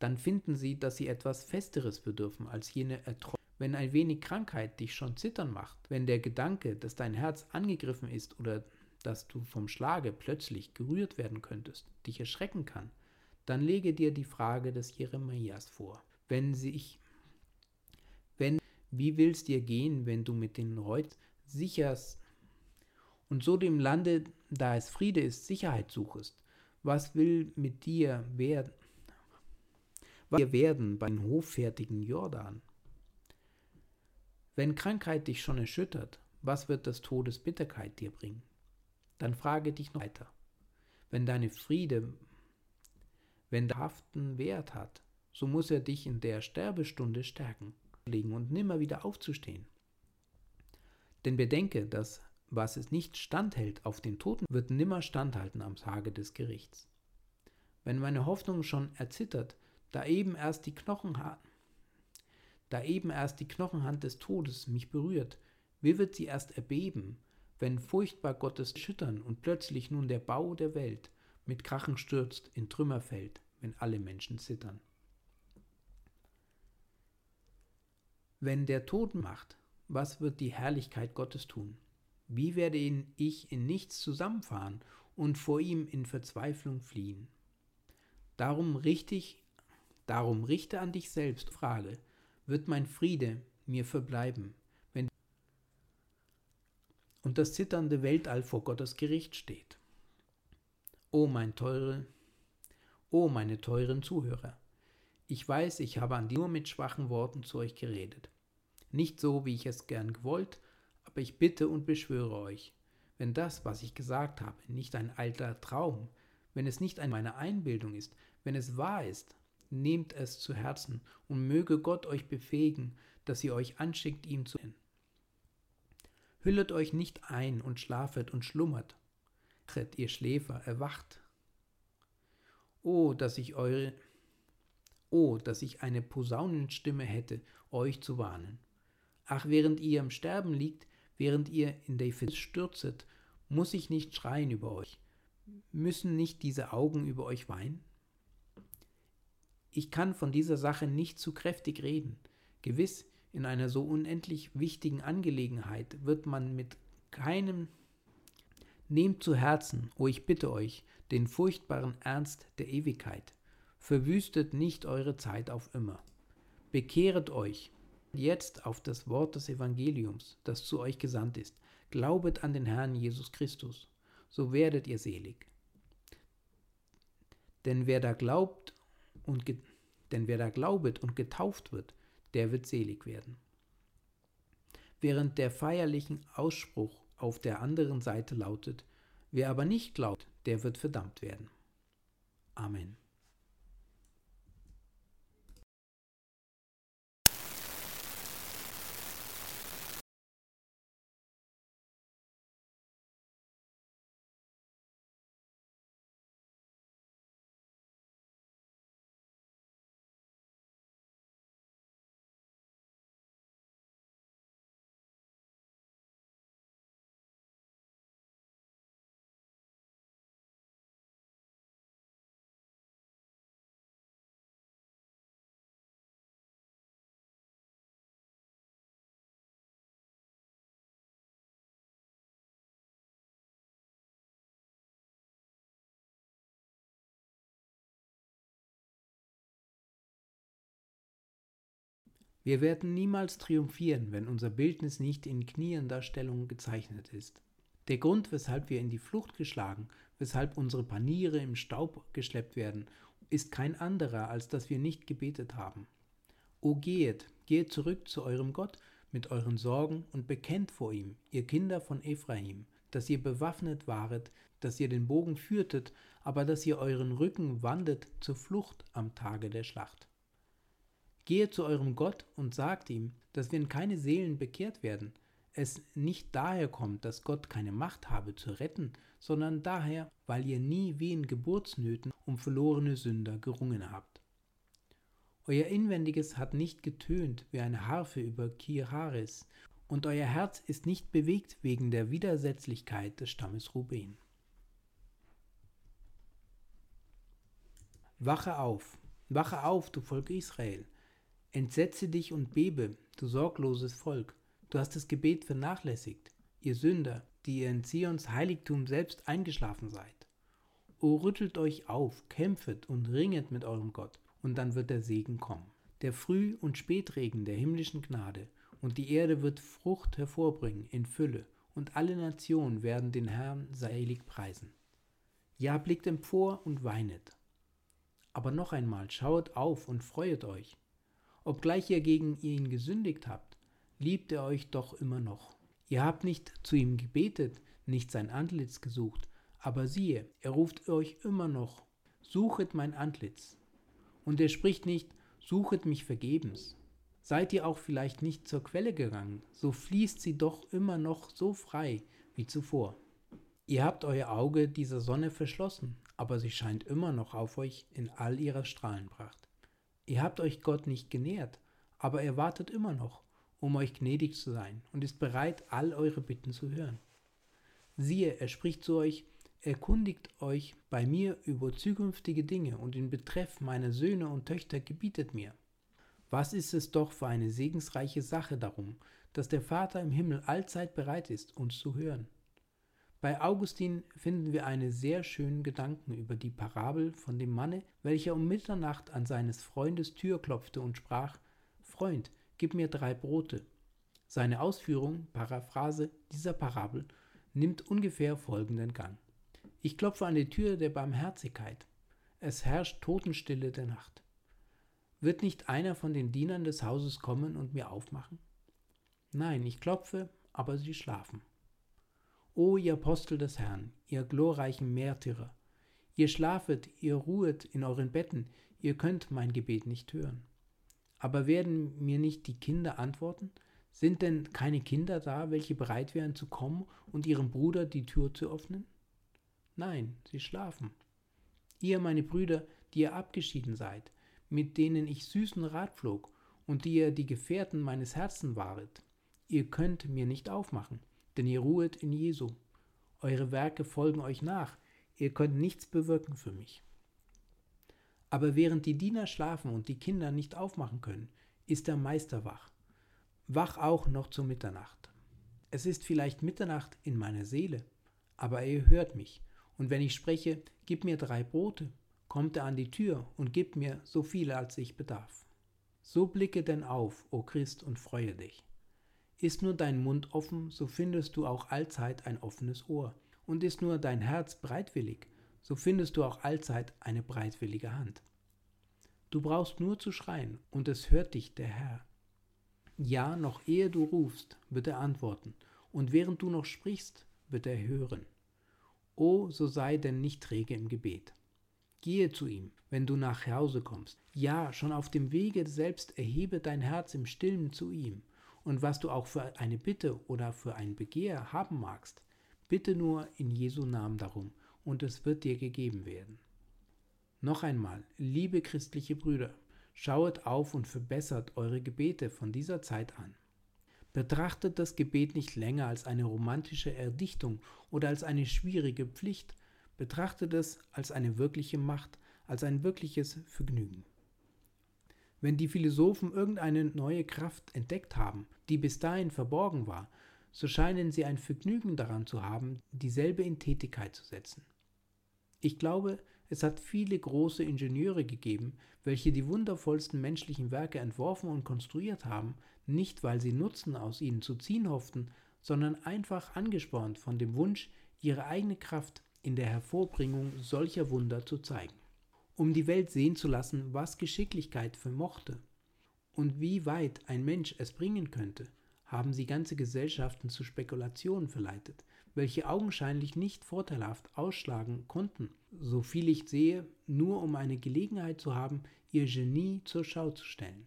dann finden sie, dass sie etwas Festeres bedürfen als jene Erträumung. Wenn ein wenig Krankheit dich schon zittern macht, wenn der Gedanke, dass dein Herz angegriffen ist oder dass du vom Schlage plötzlich gerührt werden könntest, dich erschrecken kann, dann lege dir die Frage des Jeremias vor. Wenn sich, wenn, wie willst dir gehen, wenn du mit den Reut sicherst und so dem Lande, da es Friede ist, Sicherheit suchest? Was will mit dir werden? Was wir werden beim hoffärtigen Jordan? Wenn Krankheit dich schon erschüttert, was wird das Todesbitterkeit dir bringen? Dann frage dich noch weiter. Wenn deine Friede, wenn der haften Wert hat, so muss er dich in der Sterbestunde stärken, legen und nimmer wieder aufzustehen. Denn bedenke, dass was es nicht standhält auf den Toten, wird nimmer standhalten am Tage des Gerichts. Wenn meine Hoffnung schon erzittert, da eben erst die Knochenhaut da eben erst die Knochenhand des Todes mich berührt, wie wird sie erst erbeben, wenn furchtbar Gottes schüttern und plötzlich nun der Bau der Welt mit Krachen stürzt, in Trümmer fällt, wenn alle Menschen zittern. Wenn der Tod macht, was wird die Herrlichkeit Gottes tun? Wie werde ich in nichts zusammenfahren und vor ihm in Verzweiflung fliehen? Darum richte ich, darum richte an dich selbst Frage, wird mein Friede mir verbleiben, und das zitternde Weltall vor Gottes Gericht steht. O mein teure, o meine teuren Zuhörer, ich weiß, ich habe an die nur mit schwachen Worten zu euch geredet. Nicht so, wie ich es gern gewollt, aber ich bitte und beschwöre euch, wenn das, was ich gesagt habe, nicht ein alter Traum, wenn es nicht an meiner Einbildung ist, wenn es wahr ist, nehmt es zu Herzen und möge Gott euch befähigen, dass ihr euch anschickt, ihm zu dienen. Hüllet euch nicht ein und schlafet und schlummert. Wachet, ihr Schläfer, erwacht. O, dass ich eure, o, dass ich eine Posaunenstimme hätte, euch zu warnen. Ach, während ihr im Sterben liegt, während ihr in der Fels stürzet, muss ich nicht schreien über euch. Müssen nicht diese Augen über euch weinen? Ich kann von dieser Sache nicht zu kräftig reden. Gewiss, in einer so unendlich wichtigen Angelegenheit wird man mit keinem Nehmt zu Herzen, o ich bitte euch, den furchtbaren Ernst der Ewigkeit. Verwüstet nicht eure Zeit auf immer. Bekehret euch jetzt auf das Wort des Evangeliums, das zu euch gesandt ist. Glaubet an den Herrn Jesus Christus, so werdet ihr selig. Denn wer da glaubt und denn wer da glaubet und getauft wird, der wird selig werden. Während der feierlichen Ausspruch auf der anderen Seite lautet, wer aber nicht glaubt, der wird verdammt werden. Amen. Wir werden niemals triumphieren, wenn unser Bildnis nicht in kniender Stellung gezeichnet ist. Der Grund, weshalb wir in die Flucht geschlagen, weshalb unsere Paniere im Staub geschleppt werden, ist kein anderer, als dass wir nicht gebetet haben. O gehet, gehet zurück zu eurem Gott mit euren Sorgen und bekennt vor ihm, ihr Kinder von Ephraim, dass ihr bewaffnet waret, dass ihr den Bogen führtet, aber dass ihr euren Rücken wandet zur Flucht am Tage der Schlacht. Gehet zu eurem Gott und sagt ihm, dass wenn keine Seelen bekehrt werden, es nicht daher kommt, dass Gott keine Macht habe zu retten, sondern daher, weil ihr nie wie in Geburtsnöten um verlorene Sünder gerungen habt. Euer Inwendiges hat nicht getönt wie eine Harfe über Kiharis, und euer Herz ist nicht bewegt wegen der Widersetzlichkeit des Stammes Ruben. Wache auf, wache auf, du Volk Israel, entsetze dich und bebe, du sorgloses Volk, du hast das Gebet vernachlässigt, ihr Sünder, die ihr in Zions Heiligtum selbst eingeschlafen seid. O rüttelt euch auf, kämpfet und ringet mit eurem Gott, und dann wird der Segen kommen. Der Früh- und Spätregen der himmlischen Gnade, und die Erde wird Frucht hervorbringen in Fülle, und alle Nationen werden den Herrn seilig preisen. Ja, blickt empor und weinet. Aber noch einmal, schauet auf und freuet euch. Obgleich ihr gegen ihn gesündigt habt, liebt er euch doch immer noch. Ihr habt nicht zu ihm gebetet, nicht sein Antlitz gesucht, aber siehe, er ruft euch immer noch, suchet mein Antlitz. Und er spricht nicht, suchet mich vergebens. Seid ihr auch vielleicht nicht zur Quelle gegangen, so fließt sie doch immer noch so frei wie zuvor. Ihr habt euer Auge dieser Sonne verschlossen, aber sie scheint immer noch auf euch in all ihrer Strahlenpracht. Ihr habt euch Gott nicht genährt, aber er wartet immer noch, um euch gnädig zu sein und ist bereit, all eure Bitten zu hören. Siehe, er spricht zu euch, erkundigt euch bei mir über zukünftige Dinge und in Betreff meiner Söhne und Töchter gebietet mir. Was ist es doch für eine segensreiche Sache darum, dass der Vater im Himmel allzeit bereit ist, uns zu hören. Bei Augustin finden wir einen sehr schönen Gedanken über die Parabel von dem Manne, welcher um Mitternacht an seines Freundes Tür klopfte und sprach, Freund, gib mir drei Brote. Seine Ausführung, Paraphrase dieser Parabel, nimmt ungefähr folgenden Gang. Ich klopfe an die Tür der Barmherzigkeit. Es herrscht Totenstille der Nacht. Wird nicht einer von den Dienern des Hauses kommen und mir aufmachen? Nein, ich klopfe, aber sie schlafen. O ihr Apostel des Herrn, ihr glorreichen Märtyrer, ihr schlafet, ihr ruhet in euren Betten, ihr könnt mein Gebet nicht hören. Aber werden mir nicht die Kinder antworten? Sind denn keine Kinder da, welche bereit wären zu kommen und ihrem Bruder die Tür zu öffnen? Nein, sie schlafen. Ihr, meine Brüder, die ihr abgeschieden seid, mit denen ich süßen Rat flog und die ihr die Gefährten meines Herzens waret, ihr könnt mir nicht aufmachen, denn ihr ruhet in Jesu. Eure Werke folgen euch nach, ihr könnt nichts bewirken für mich. Aber während die Diener schlafen und die Kinder nicht aufmachen können, ist der Meister wach. Wach auch noch zur Mitternacht. Es ist vielleicht Mitternacht in meiner Seele, aber er hört mich, und wenn ich spreche, gib mir drei Brote, kommt er an die Tür und gibt mir so viele, als ich bedarf. So blicke denn auf, o Christ, und freue dich. Ist nur dein Mund offen, so findest du auch allzeit ein offenes Ohr, und ist nur dein Herz breitwillig, so findest du auch allzeit eine breitwillige Hand. Du brauchst nur zu schreien, und es hört dich der Herr. Ja, noch ehe du rufst, wird er antworten, und während du noch sprichst, wird er hören. O, so sei denn nicht träge im Gebet. Gehe zu ihm, wenn du nach Hause kommst. Ja, schon auf dem Wege selbst erhebe dein Herz im Stillen zu ihm. Und was du auch für eine Bitte oder für ein Begehr haben magst, bitte nur in Jesu Namen darum, und es wird dir gegeben werden. Noch einmal, liebe christliche Brüder, schauet auf und verbessert eure Gebete von dieser Zeit an. Betrachtet das Gebet nicht länger als eine romantische Erdichtung oder als eine schwierige Pflicht, betrachtet es als eine wirkliche Macht, als ein wirkliches Vergnügen. Wenn die Philosophen irgendeine neue Kraft entdeckt haben, die bis dahin verborgen war, so scheinen sie ein Vergnügen daran zu haben, dieselbe in Tätigkeit zu setzen. Ich glaube, Es hat viele große Ingenieure gegeben, welche die wundervollsten menschlichen Werke entworfen und konstruiert haben, nicht weil sie Nutzen aus ihnen zu ziehen hofften, sondern einfach angespornt von dem Wunsch, ihre eigene Kraft in der Hervorbringung solcher Wunder zu zeigen, um die Welt sehen zu lassen, was Geschicklichkeit vermochte und wie weit ein Mensch es bringen könnte, haben sie ganze Gesellschaften zu Spekulationen verleitet, welche augenscheinlich nicht vorteilhaft ausschlagen konnten, so viel ich sehe, nur um eine Gelegenheit zu haben, ihr Genie zur Schau zu stellen.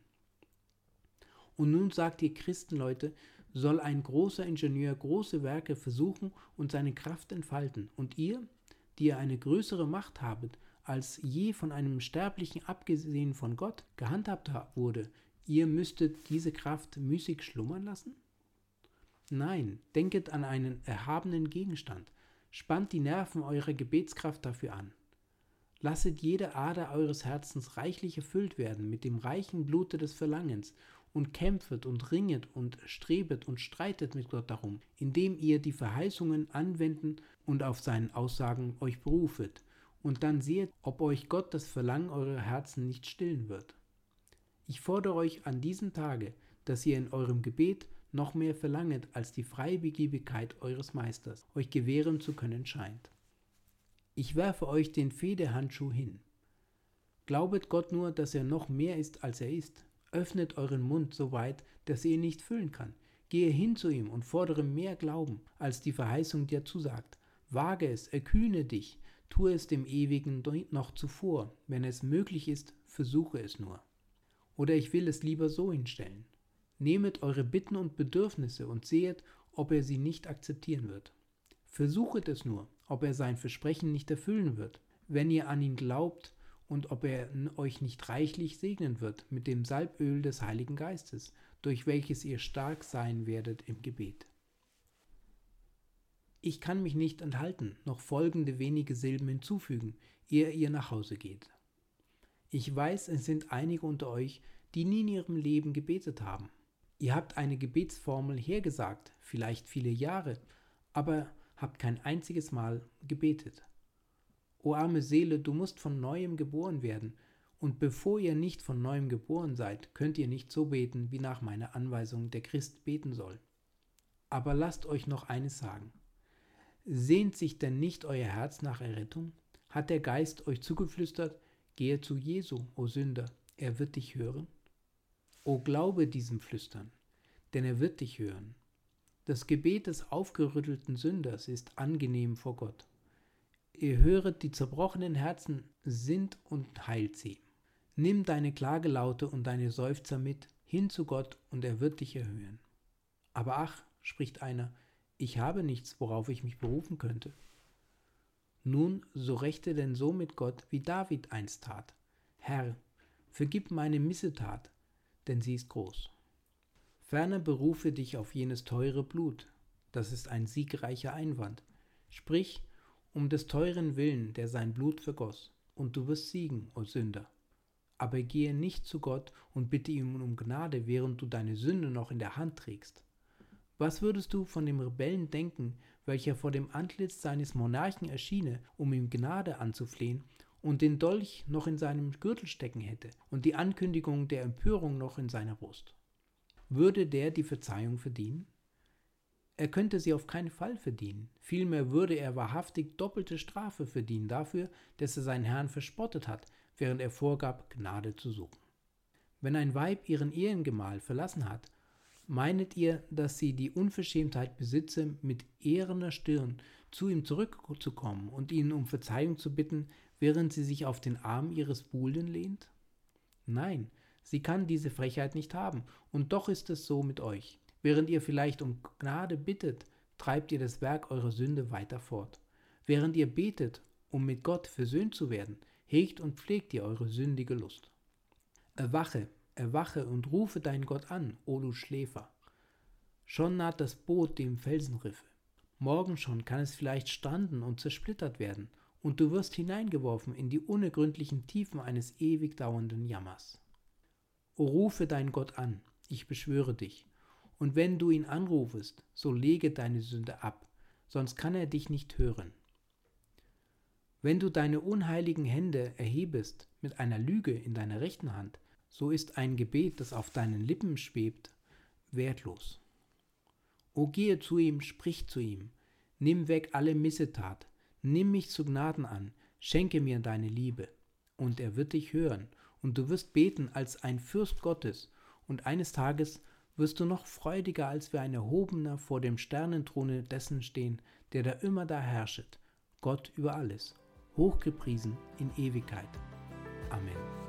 Und nun sagt ihr Christenleute, soll ein großer Ingenieur große Werke versuchen und seine Kraft entfalten, und ihr, die ihr eine größere Macht habet, als je von einem Sterblichen abgesehen von Gott gehandhabt wurde, ihr müsstet diese Kraft müßig schlummern lassen? Nein, denket an einen erhabenen Gegenstand, spannt die Nerven eurer Gebetskraft dafür an. Lasset jede Ader eures Herzens reichlich erfüllt werden mit dem reichen Blute des Verlangens und kämpfet und ringet und strebet und streitet mit Gott darum, indem ihr die Verheißungen anwenden und auf seinen Aussagen euch berufet, und dann seht, ob euch Gott das Verlangen eurer Herzen nicht stillen wird. Ich fordere euch an diesem Tage, dass ihr in eurem Gebet noch mehr verlanget, als die Freibegiebigkeit eures Meisters euch gewähren zu können scheint. Ich werfe euch den Federhandschuh hin. Glaubet Gott nur, dass er noch mehr ist, als er ist. Öffnet euren Mund so weit, dass er ihn nicht füllen kann. Gehe hin zu ihm und fordere mehr Glauben, als die Verheißung dir zusagt. Wage es, erkühne dich, tue es dem Ewigen noch zuvor. Wenn es möglich ist, versuche es nur. Oder ich will es lieber so hinstellen. Nehmet eure Bitten und Bedürfnisse und sehet, ob er sie nicht akzeptieren wird. Versuchet es nur, ob er sein Versprechen nicht erfüllen wird, wenn ihr an ihn glaubt und ob er euch nicht reichlich segnen wird mit dem Salböl des Heiligen Geistes, durch welches ihr stark sein werdet im Gebet. Ich kann mich nicht enthalten, noch folgende wenige Silben hinzufügen, ehe ihr nach Hause geht. Ich weiß, es sind einige unter euch, die nie in ihrem Leben gebetet haben. Ihr habt eine Gebetsformel hergesagt, vielleicht viele Jahre, aber habt kein einziges Mal gebetet. O arme Seele, du musst von neuem geboren werden, und bevor ihr nicht von neuem geboren seid, könnt ihr nicht so beten, wie nach meiner Anweisung der Christ beten soll. Aber lasst euch noch eines sagen. Sehnt sich denn nicht euer Herz nach Errettung? Hat der Geist euch zugeflüstert, gehe zu Jesu, o Sünder, er wird dich hören? O glaube diesem Flüstern, denn er wird dich hören. Das Gebet des aufgerüttelten Sünders ist angenehm vor Gott. Ihr höret die zerbrochenen Herzen sind und heilt sie. Nimm deine Klagelaute und deine Seufzer mit hin zu Gott und er wird dich erhöhen. Aber ach, spricht einer, ich habe nichts, worauf ich mich berufen könnte. Nun, so rechte denn so mit Gott, wie David einst tat. Herr, vergib meine Missetat, denn sie ist groß. Ferner berufe dich auf jenes teure Blut, das ist ein siegreicher Einwand. Sprich, um des teuren Willen, der sein Blut vergoss, und du wirst siegen, o Sünder. Aber gehe nicht zu Gott und bitte ihn um Gnade, während du deine Sünde noch in der Hand trägst. Was würdest du von dem Rebellen denken, welcher vor dem Antlitz seines Monarchen erschiene, um ihm Gnade anzuflehen und den Dolch noch in seinem Gürtel stecken hätte und die Ankündigung der Empörung noch in seiner Brust. Würde der die Verzeihung verdienen? Er könnte sie auf keinen Fall verdienen. Vielmehr würde er wahrhaftig doppelte Strafe verdienen dafür, dass er seinen Herrn verspottet hat, während er vorgab, Gnade zu suchen. Wenn ein Weib ihren Ehengemahl verlassen hat, meinet ihr, dass sie die Unverschämtheit besitze, mit ehrener Stirn zu ihm zurückzukommen und ihn um Verzeihung zu bitten, während sie sich auf den Arm ihres Buhlen lehnt? Nein, sie kann diese Frechheit nicht haben, und doch ist es so mit euch. Während ihr vielleicht um Gnade bittet, treibt ihr das Werk eurer Sünde weiter fort. Während ihr betet, um mit Gott versöhnt zu werden, hegt und pflegt ihr eure sündige Lust. Erwache, erwache und rufe deinen Gott an, o du Schläfer. Schon naht das Boot dem Felsenriffe. Morgen schon kann es vielleicht stranden und zersplittert werden, und du wirst hineingeworfen in die unergründlichen Tiefen eines ewig dauernden Jammers. O rufe deinen Gott an, ich beschwöre dich, und wenn du ihn anrufest, so lege deine Sünde ab, sonst kann er dich nicht hören. Wenn du deine unheiligen Hände erhebest mit einer Lüge in deiner rechten Hand, so ist ein Gebet, das auf deinen Lippen schwebt, wertlos. O gehe zu ihm, sprich zu ihm, nimm weg alle Missetat, nimm mich zu Gnaden an, schenke mir deine Liebe, und er wird dich hören, und du wirst beten als ein Fürst Gottes, und eines Tages wirst du noch freudiger als wie ein Erhobener vor dem Sternenthrone dessen stehen, der da immer da herrschet, Gott über alles, hochgepriesen in Ewigkeit. Amen.